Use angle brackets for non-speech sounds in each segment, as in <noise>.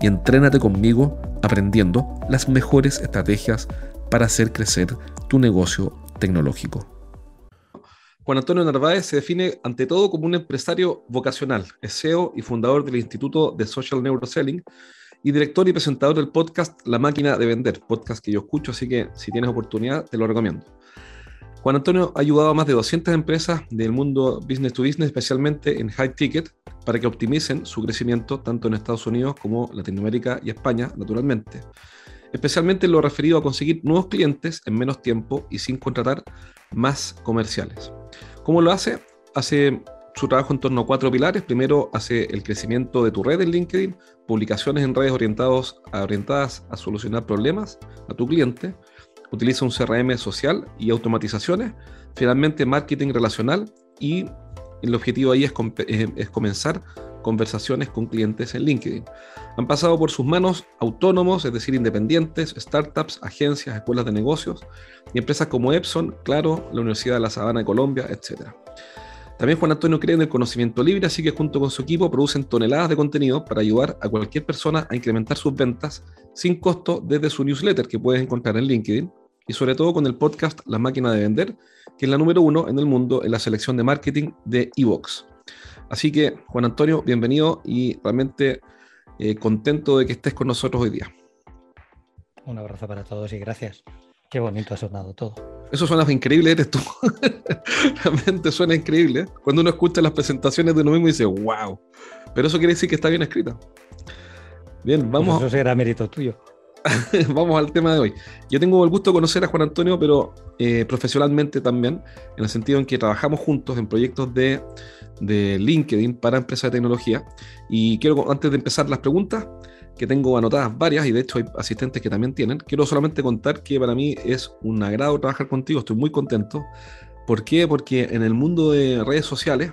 y entrénate conmigo aprendiendo las mejores estrategias para hacer crecer tu negocio tecnológico. Juan Antonio Narváez se define ante todo como un empresario vocacional, es CEO y fundador del Instituto de Social Neuroselling y director y presentador del podcast La Máquina de Vender, podcast que yo escucho, así que si tienes oportunidad te lo recomiendo. Juan Antonio ha ayudado a más de 200 empresas del mundo business to business, especialmente en high ticket, para que optimicen su crecimiento tanto en Estados Unidos como Latinoamérica y España, naturalmente. Especialmente en lo referido a conseguir nuevos clientes en menos tiempo y sin contratar más comerciales. ¿Cómo lo hace? Hace su trabajo en torno a cuatro pilares. Primero, hace el crecimiento de tu red en LinkedIn, publicaciones en redes orientadas a solucionar problemas a tu cliente. Utiliza un CRM social y automatizaciones. Finalmente, marketing relacional y el objetivo ahí es, eh, es, comenzar conversaciones con clientes en LinkedIn. Han pasado por sus manos autónomos, es decir, independientes, startups, agencias, escuelas de negocios y empresas como Epson, Claro, la Universidad de La Sabana de Colombia, etc. También Juan Antonio cree en el conocimiento libre, así que junto con su equipo producen toneladas de contenido para ayudar a cualquier persona a incrementar sus ventas sin costo desde su newsletter que puedes encontrar en LinkedIn y sobre todo con el podcast La Máquina de Vender, que es la número uno en el mundo en la selección de marketing de Evox. Así que, Juan Antonio, bienvenido y realmente eh, contento de que estés con nosotros hoy día. Un abrazo para todos y gracias. Qué bonito ha sonado todo. Eso suena increíble, eres tú. <laughs> Realmente suena increíble. Cuando uno escucha las presentaciones de uno mismo y dice, wow. Pero eso quiere decir que está bien escrita. Bien, pues vamos. eso será mérito tuyo. <laughs> vamos al tema de hoy. Yo tengo el gusto de conocer a Juan Antonio, pero eh, profesionalmente también, en el sentido en que trabajamos juntos en proyectos de, LinkedIn para empresas de tecnología. Y quiero, antes de empezar las preguntas, que tengo anotadas varias, y de hecho hay asistentes que también tienen, quiero solamente contar que para mí es un agrado trabajar contigo, estoy muy contento. ¿Por qué? Porque en el mundo de redes sociales,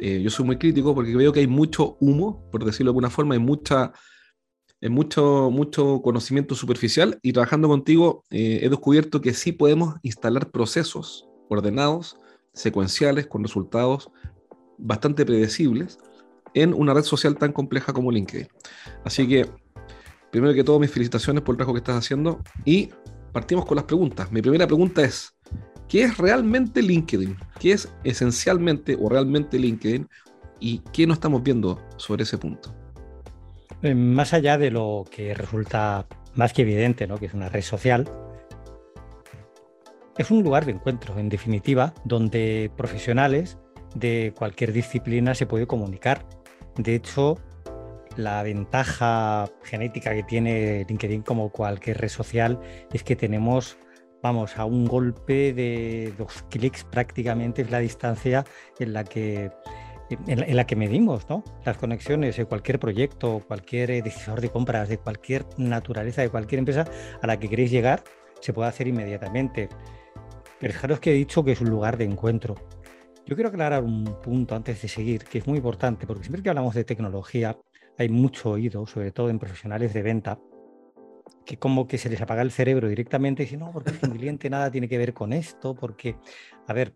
eh, yo soy muy crítico porque veo que hay mucho humo, por decirlo de alguna forma, hay mucha es mucho, mucho conocimiento superficial y trabajando contigo eh, he descubierto que sí podemos instalar procesos ordenados, secuenciales, con resultados bastante predecibles en una red social tan compleja como LinkedIn. Así que, primero que todo, mis felicitaciones por el trabajo que estás haciendo y partimos con las preguntas. Mi primera pregunta es, ¿qué es realmente LinkedIn? ¿Qué es esencialmente o realmente LinkedIn? ¿Y qué no estamos viendo sobre ese punto? Eh, más allá de lo que resulta más que evidente, ¿no? que es una red social, es un lugar de encuentro, en definitiva, donde profesionales de cualquier disciplina se puede comunicar. De hecho, la ventaja genética que tiene LinkedIn como cualquier red social es que tenemos, vamos, a un golpe de dos clics prácticamente es la distancia en la que en, la que medimos ¿no? las conexiones de cualquier proyecto, cualquier eh, decisor de compras, de cualquier naturaleza, de cualquier empresa a la que queréis llegar, se puede hacer inmediatamente. Pero fijaros que he dicho que es un lugar de encuentro. Yo quiero aclarar un punto antes de seguir, que es muy importante, porque siempre que hablamos de tecnología hay mucho oído, sobre todo en profesionales de venta, que como que se les apaga el cerebro directamente y dicen, no, porque el cliente nada tiene que ver con esto, porque, a ver,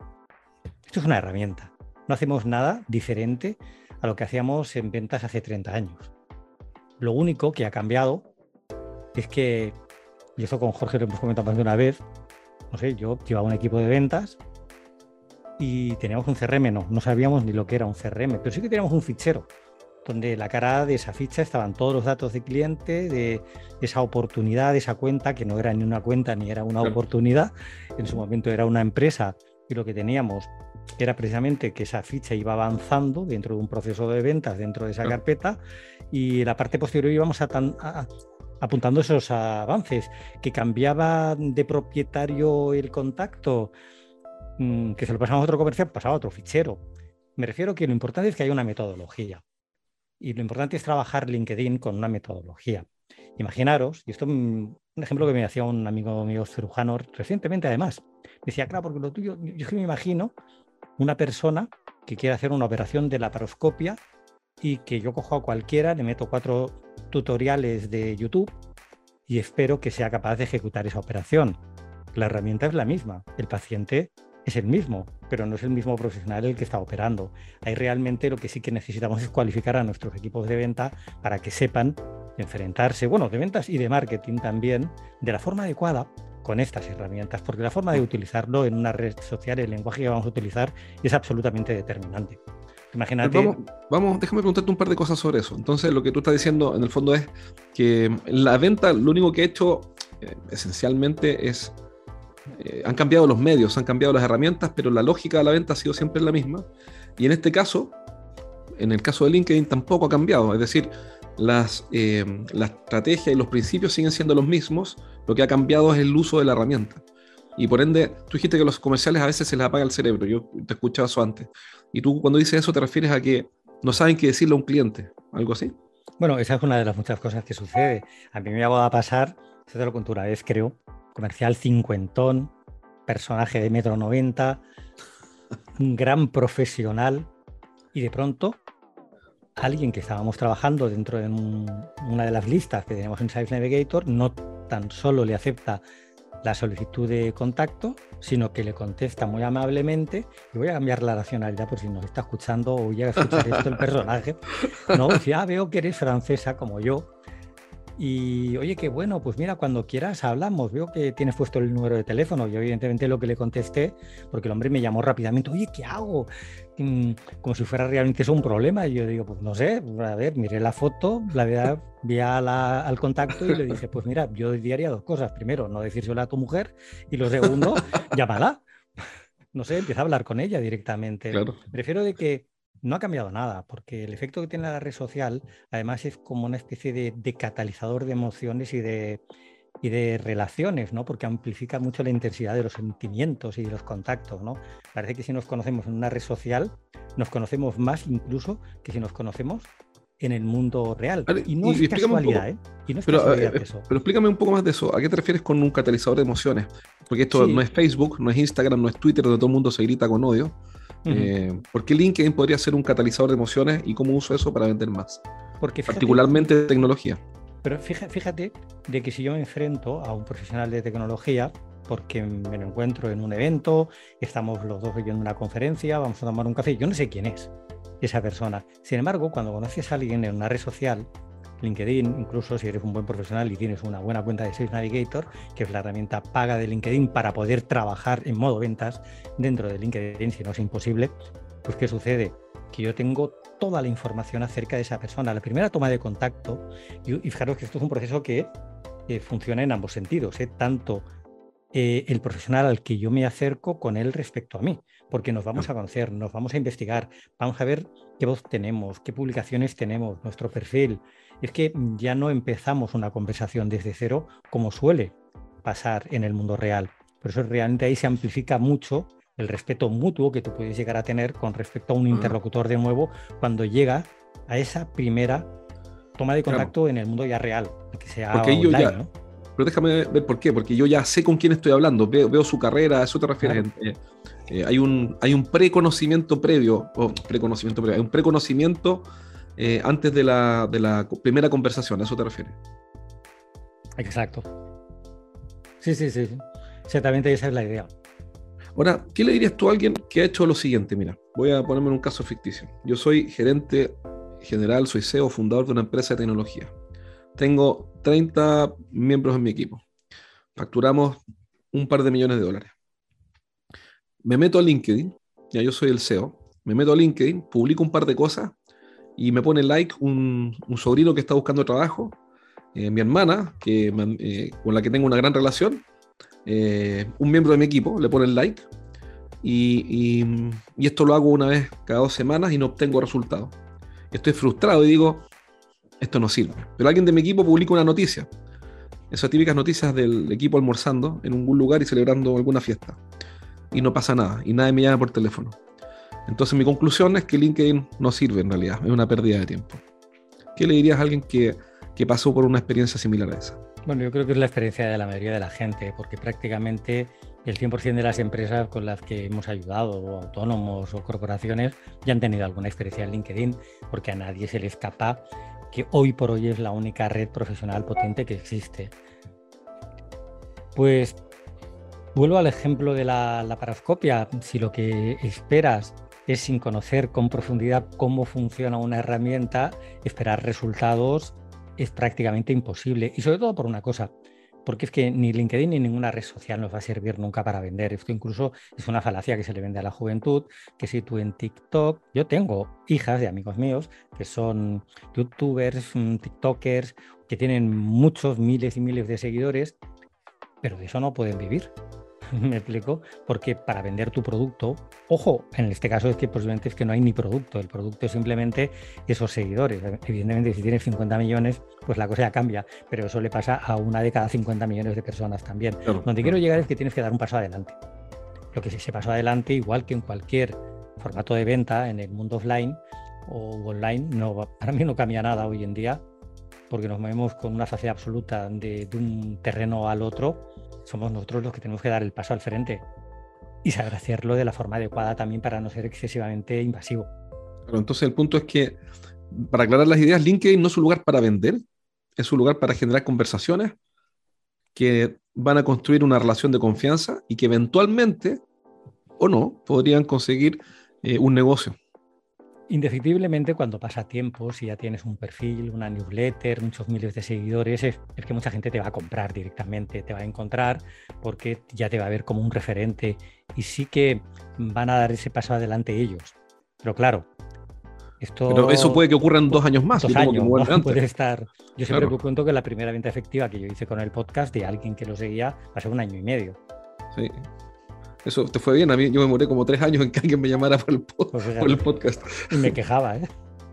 esto es una herramienta no hacemos nada diferente a lo que hacíamos en ventas hace 30 años. Lo único que ha cambiado es que, y eso con Jorge lo hemos comentado más de una vez, no sé, yo llevaba un equipo de ventas y teníamos un CRM, no, no sabíamos ni lo que era un CRM, pero sí que teníamos un fichero donde la cara de esa ficha estaban todos los datos de cliente, de esa oportunidad, de esa cuenta, que no era ni una cuenta ni era una oportunidad, en su momento era una empresa y lo que teníamos era precisamente que esa ficha iba avanzando dentro de un proceso de ventas, dentro de esa carpeta, y la parte posterior íbamos apuntando esos avances, que cambiaba de propietario el contacto, mm, que se lo pasamos a otro comercial, pasaba a otro fichero. Me refiero que lo importante es que haya una metodología. Y lo importante es trabajar LinkedIn con una metodología. Imaginaros, y esto es un ejemplo que me hacía un amigo mío cirujano recientemente además, decía, claro, porque lo tuyo, yo, yo me imagino una persona que quiere hacer una operación de laparoscopia y que yo cojo a cualquiera, le meto cuatro tutoriales de YouTube y espero que sea capaz de ejecutar esa operación. La herramienta es la misma, el paciente es el mismo, pero no es el mismo profesional el que está operando. Ahí realmente lo que sí que necesitamos es cualificar a nuestros equipos de venta para que sepan enfrentarse, bueno, de ventas y de marketing también, de la forma adecuada con estas herramientas, porque la forma de utilizarlo en una red social, el lenguaje que vamos a utilizar, es absolutamente determinante. Imagínate. Vamos, vamos, déjame preguntarte un par de cosas sobre eso. Entonces, lo que tú estás diciendo en el fondo es que la venta, lo único que ha hecho eh, esencialmente es eh, han cambiado los medios, han cambiado las herramientas, pero la lógica de la venta ha sido siempre la misma. Y en este caso, en el caso de LinkedIn tampoco ha cambiado. Es decir, las, eh, la estrategia y los principios siguen siendo los mismos. Lo que ha cambiado es el uso de la herramienta. Y por ende, tú dijiste que los comerciales a veces se les apaga el cerebro. Yo te escuchaba eso antes. Y tú cuando dices eso te refieres a que no saben qué decirle a un cliente, algo así. Bueno, esa es una de las muchas cosas que sucede. A mí me va a pasar, se te lo conté una vez, creo, comercial cincuentón, personaje de metro noventa, un gran profesional, y de pronto alguien que estábamos trabajando dentro de una de las listas que tenemos en Sales Navigator no tan solo le acepta la solicitud de contacto, sino que le contesta muy amablemente, y voy a cambiar la racionalidad por si nos está escuchando o llega a escuchar esto el <laughs> personaje, no, ya veo que eres francesa como yo, y oye, qué bueno, pues mira, cuando quieras hablamos. Veo que tienes puesto el número de teléfono. Yo, evidentemente, lo que le contesté, porque el hombre me llamó rápidamente, oye, ¿qué hago? Mm, como si fuera realmente eso un problema. Y yo digo, pues no sé, a ver, miré la foto, la vi <laughs> al contacto y le dije, pues mira, yo diría dos cosas. Primero, no decírselo a tu mujer. Y lo segundo, <laughs> llámala. <laughs> No sé, empieza a hablar con ella directamente. Prefiero de que no ha cambiado nada, porque el efecto que tiene la red social, además, es como una especie de, catalizador de emociones y de, y de relaciones, ¿no? Porque amplifica mucho la intensidad de los sentimientos y de los contactos, ¿no? Parece que si nos conocemos en una red social, nos conocemos más incluso que si nos conocemos en el mundo real. y no es casualidad, ¿eh? Y no es pero, casualidad eh, eso. pero explícame un poco más de eso. ¿A qué te refieres con un catalizador de emociones? Porque esto no es Facebook, no es Instagram, no es Twitter, donde todo el mundo se grita con odio eh, ¿Por qué LinkedIn podría ser un catalizador de emociones y cómo uso eso para vender más? Porque particularmente de tecnología. Pero fíjate, de que si yo me enfrento a un profesional de tecnología, porque me lo encuentro en un evento, estamos los dos viviendo una conferencia, vamos a tomar un café, yo no sé quién es esa persona. Sin embargo, cuando conoces a alguien en una red social, LinkedIn, incluso si eres un buen profesional y tienes una buena cuenta de Sales Navigator, que es la herramienta paga de LinkedIn para poder trabajar en modo ventas dentro de LinkedIn, si no es imposible, pues ¿qué sucede? Que yo tengo toda la información acerca de esa persona. La primera toma de contacto, y, fijaros que esto es un proceso que funciona en ambos sentidos, ¿eh? tanto eh, el profesional al que yo me acerco con él respecto a mí, porque nos vamos a conocer, nos vamos a investigar, vamos a ver qué voz tenemos, qué publicaciones tenemos, nuestro perfil, es que ya no empezamos una conversación desde cero como suele pasar en el mundo real. Por eso realmente ahí se amplifica mucho el respeto mutuo que tú puedes llegar a tener con respecto a un interlocutor de nuevo cuando llega a esa primera toma de contacto en el mundo ya real, que sea online, Pero déjame ver por qué, porque yo ya sé con quién estoy hablando, veo, su carrera, a eso te refieres. Eh, eh, hay un, hay un preconocimiento previo, o preconocimiento previo, hay un preconocimiento eh, antes de la, de la, primera conversación, ¿a eso te refieres? Exacto. Sí, sí, sí. Exactamente esa es la idea. Ahora, ¿qué le dirías tú a alguien que ha hecho lo siguiente? Mira, voy a ponerme en un caso ficticio. Yo soy gerente general, soy CEO, fundador de una empresa de tecnología. Tengo 30 miembros en mi equipo. Facturamos un par de millones de dólares. Me meto a LinkedIn, ya yo soy el CEO, me meto a LinkedIn, publico un par de cosas y me pone like un, sobrino que está buscando trabajo, eh, mi hermana, que, eh, con la que tengo una gran relación, eh, un miembro de mi equipo le pone like, y, y, esto lo hago una vez cada dos semanas y no obtengo resultados. Estoy frustrado y digo, esto no sirve. Pero alguien de mi equipo publica una noticia, esas típicas noticias del equipo almorzando en algún lugar y celebrando alguna fiesta, y no pasa nada, y nadie me llama por teléfono. Entonces mi conclusión es que LinkedIn no sirve en realidad, es una pérdida de tiempo. ¿Qué le dirías a alguien que, pasó por una experiencia similar a esa? Bueno, yo creo que es la experiencia de la mayoría de la gente, porque prácticamente el 100% de las empresas con las que hemos ayudado, o autónomos o corporaciones, ya han tenido alguna experiencia en LinkedIn, porque a nadie se le escapa que hoy por hoy es la única red profesional potente que existe. Pues vuelvo al ejemplo de la, la. Si lo que esperas es sin conocer con profundidad cómo funciona una herramienta, esperar resultados es prácticamente imposible. Y sobre todo por una cosa, porque es que ni LinkedIn ni ninguna red social nos va a servir nunca para vender. Esto incluso es una falacia que se le vende a la juventud, que si tú en TikTok, yo tengo hijas de amigos míos que son youtubers, mm, tiktokers, que tienen muchos miles y miles de seguidores, pero de eso no pueden vivir. <laughs> ¿Me explico? Porque para vender tu producto, ojo, en este caso es que posiblemente es que no hay ni producto, el producto es simplemente esos seguidores. Evidentemente, si tienes 50 millones, pues la cosa ya cambia, pero eso le pasa a una de cada 50 millones de personas también. Donde quiero llegar es que tienes que dar un paso adelante. Lo que si se pasó adelante, igual que en cualquier formato de venta en el mundo offline o online, no, <laughs> para mí no cambia nada hoy en día, porque nos movemos con una facilidad absoluta de, de un terreno al otro somos nosotros los que tenemos que dar el paso al frente y saber hacerlo de la forma adecuada también para no ser excesivamente invasivo. entonces el punto es que, para aclarar las ideas, LinkedIn no es un lugar para vender, es un lugar para generar conversaciones que van a construir una relación de confianza y que eventualmente, o no, podrían conseguir eh, un negocio indefectiblemente cuando pasa tiempo, si ya tienes un perfil, una newsletter, muchos miles de seguidores, es, que mucha gente te va a comprar directamente, te va a encontrar porque ya te va a ver como un referente y sí que van a dar ese paso adelante ellos. Pero claro, esto... Pero eso puede que ocurra en dos años más. Dos años, puede estar... Yo siempre cuento que la primera venta efectiva que yo hice con el podcast de alguien que lo seguía va a ser un año y medio. Sí. Eso te fue bien. A mí yo me demoré como tres años en que alguien me llamara por el, pues el podcast. Y me quejaba, ¿eh?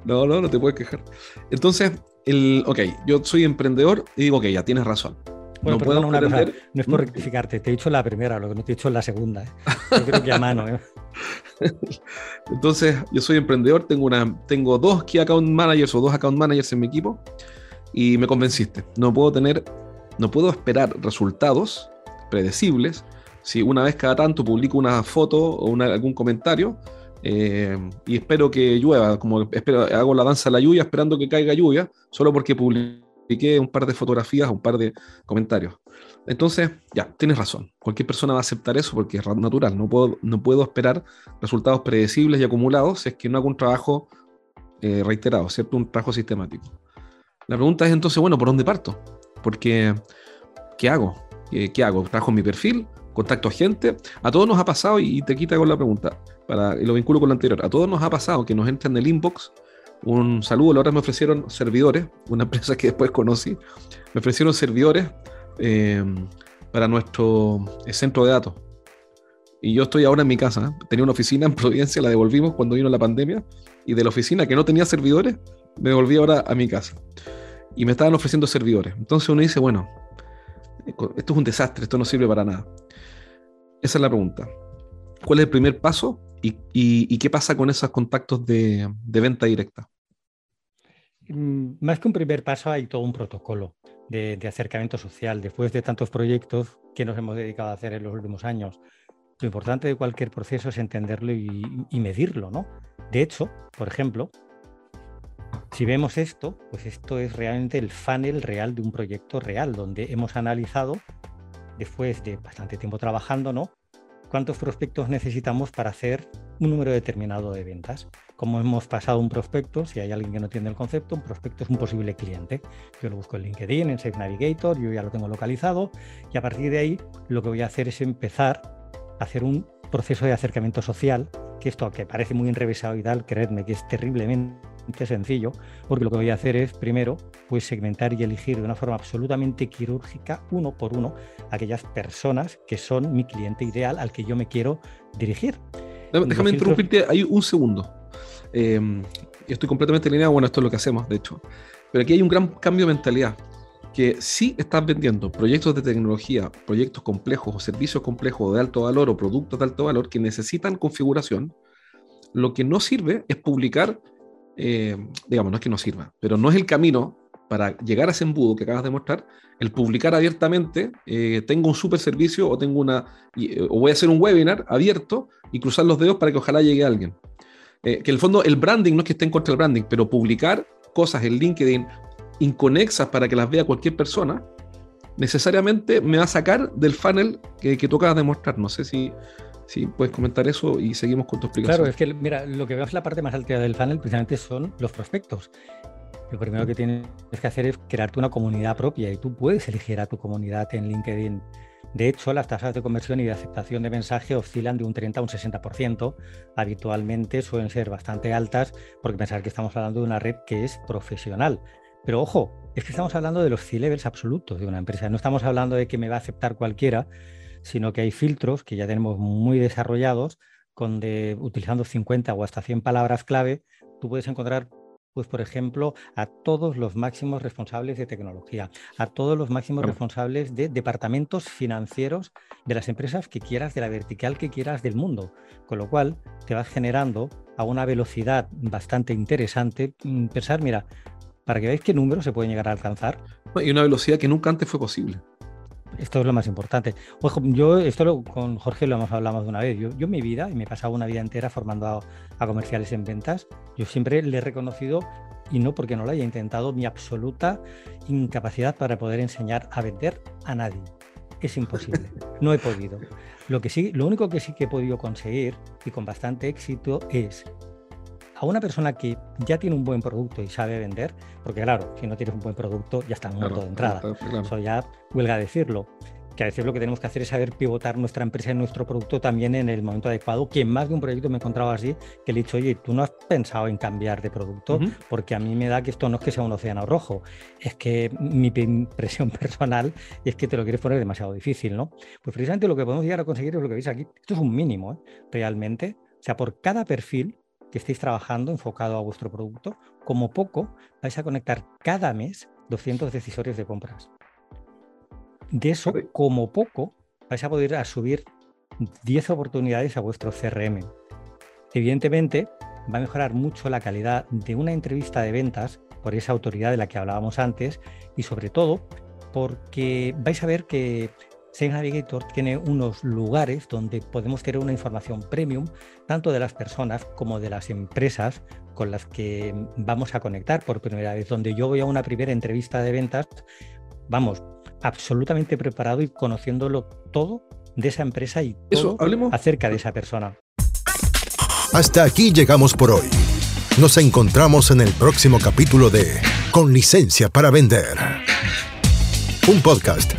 No, no, no te puedes quejar. Entonces, el, ok, yo soy emprendedor y digo, ok, ya tienes razón. Bueno, no puedo una cosa, no es por rectificarte, te he dicho la primera, lo que no te he dicho es la segunda. ¿eh? Yo creo que a mano. ¿eh? <laughs> Entonces, yo soy emprendedor, tengo, una, tengo dos Key Account Managers o dos Account Managers en mi equipo y me convenciste. No puedo tener, no puedo esperar resultados predecibles si una vez cada tanto publico una foto o algún comentario eh, y espero que llueva, como espero, hago la danza de la lluvia esperando que caiga lluvia, solo porque publiqué un par de fotografías, un par de comentarios. Entonces, ya, tienes razón. Cualquier persona va a aceptar eso porque es natural. No puedo, no puedo esperar resultados predecibles y acumulados si es que no hago un trabajo eh, reiterado, ¿cierto? Un trabajo sistemático. La pregunta es entonces, bueno, ¿por dónde parto? Porque, ¿qué hago? ¿Qué, qué hago? ¿Trabajo en mi perfil? Contacto a gente. A todos nos ha pasado, y te quita con la pregunta, para, y lo vinculo con la anterior, a todos nos ha pasado que nos entra en el inbox un saludo, la otra me ofrecieron servidores, una <laughs> empresa que después conocí, me ofrecieron servidores eh, para nuestro eh, centro de datos. Y yo estoy ahora en mi casa, tenía una oficina en Providencia, la devolvimos cuando vino la pandemia, y de la oficina que no tenía servidores, me volví ahora a mi casa. Y me estaban ofreciendo servidores. Entonces uno dice, bueno, esto es un desastre, esto no sirve para nada. Esa es la pregunta. ¿Cuál es el primer paso y, qué pasa con esos contactos de, venta directa? Mm, más que un primer paso, hay todo un protocolo de, acercamiento social. Después de tantos proyectos que nos hemos dedicado a hacer en los últimos años, lo importante de cualquier proceso es entenderlo y, y medirlo, ¿no? De hecho, por ejemplo, si vemos esto, pues esto es realmente el funnel real de un proyecto real, donde hemos analizado después de bastante tiempo trabajando, ¿no? ¿Cuántos prospectos necesitamos para hacer un número determinado de ventas? Como hemos pasado un prospecto, si hay alguien que no entiende el concepto, un prospecto es un posible cliente. Yo lo busco en LinkedIn, en Safe Navigator, yo ya lo tengo localizado y a partir de ahí lo que voy a hacer es empezar a hacer un proceso de acercamiento social, que esto que parece muy enrevesado y tal, creedme que es terriblemente sencillo, porque lo que voy a hacer es, primero, pues segmentar y elegir de una forma absolutamente quirúrgica, uno por uno, aquellas personas que son mi cliente ideal al que yo me quiero dirigir. Déjame interrumpirte ahí un segundo. Eh, estoy completamente alineado, bueno, esto es lo que hacemos, de hecho. Pero aquí hay un gran cambio de mentalidad, que si estás vendiendo proyectos de tecnología, proyectos complejos o servicios complejos de alto valor o productos de alto valor que necesitan configuración, lo que no sirve es publicar, eh, digamos, no es que no sirva, pero no es el camino para llegar a ese embudo que acabas de mostrar, el publicar abiertamente, eh, tengo un super servicio o tengo una, eh, o voy a hacer un webinar abierto y cruzar los dedos para que ojalá llegue alguien. que en el fondo el branding no es que esté en contra del branding, pero publicar cosas en LinkedIn inconexas para que las vea cualquier persona, necesariamente me va a sacar del funnel que, que tú acabas de mostrar. No sé si, si puedes comentar eso y seguimos con tu explicación. Claro, es que mira, lo que veo la parte más alta del funnel precisamente son los prospectos. Lo primero que tienes que hacer es crearte una comunidad propia y tú puedes elegir a tu comunidad en LinkedIn. De hecho, las tasas de conversión y de aceptación de mensaje oscilan de un 30 a un 60%. Habitualmente suelen ser bastante altas porque pensar que estamos hablando de una red que es profesional. Pero ojo, es que estamos hablando de los C-levels absolutos de una empresa. No estamos hablando de que me va a aceptar cualquiera, sino que hay filtros que ya tenemos muy desarrollados, donde utilizando 50 o hasta 100 palabras clave, tú puedes encontrar pues por ejemplo, a todos los máximos responsables de tecnología, a todos los máximos responsables de departamentos financieros de las empresas que quieras, de la vertical que quieras del mundo. Con lo cual, te vas generando a una velocidad bastante interesante mm, pensar, mira, para que veáis qué números se pueden llegar a alcanzar. Y una velocidad que nunca antes fue posible. Esto es lo más importante. Ojo, yo esto con Jorge lo hemos hablado de una vez. Yo, en mi vida, y me he pasado una vida entera formando a, comerciales en ventas, yo siempre le he reconocido, y no porque no lo haya intentado, mi absoluta incapacidad para poder enseñar a vender a nadie. Es imposible. <laughs> No he podido. Lo, que sí, lo único que sí que he podido conseguir, y con bastante éxito, es a una persona que ya tiene un buen producto y sabe vender, porque claro, si no tienes un buen producto ya está muerto de entrada. Eso ya huelga decirlo. Que a veces lo que tenemos que hacer es saber pivotar nuestra empresa y nuestro producto también en el momento adecuado. Que en más de un proyecto me he encontrado así, que le he dicho, oye, tú no has pensado en cambiar de producto, porque a mí me da que esto no es que sea un océano rojo, es que mi impresión <laughs> personal es que te lo quieres poner demasiado difícil, ¿no? Pues precisamente lo que podemos llegar a conseguir es lo que veis aquí. Esto es un mínimo, ¿eh? realmente. O sea, por cada perfil que estéis trabajando enfocado a vuestro producto, como poco vais a conectar cada mes 200 decisorios de compras. De eso, como poco, vais a poder subir 10 oportunidades a vuestro CRM. Evidentemente, va a mejorar mucho la calidad de una entrevista de ventas por esa autoridad de la que hablábamos antes y sobre todo porque vais a ver que Sales Navigator tiene unos lugares donde podemos tener una información premium, tanto de las personas como de las empresas con las que vamos a conectar por primera vez, donde yo voy a una primera entrevista de ventas, vamos, absolutamente preparado y conociéndolo todo de esa empresa y todo acerca de esa persona. Hasta aquí llegamos por hoy. Nos encontramos en el próximo capítulo de Con licencia para vender. Un podcast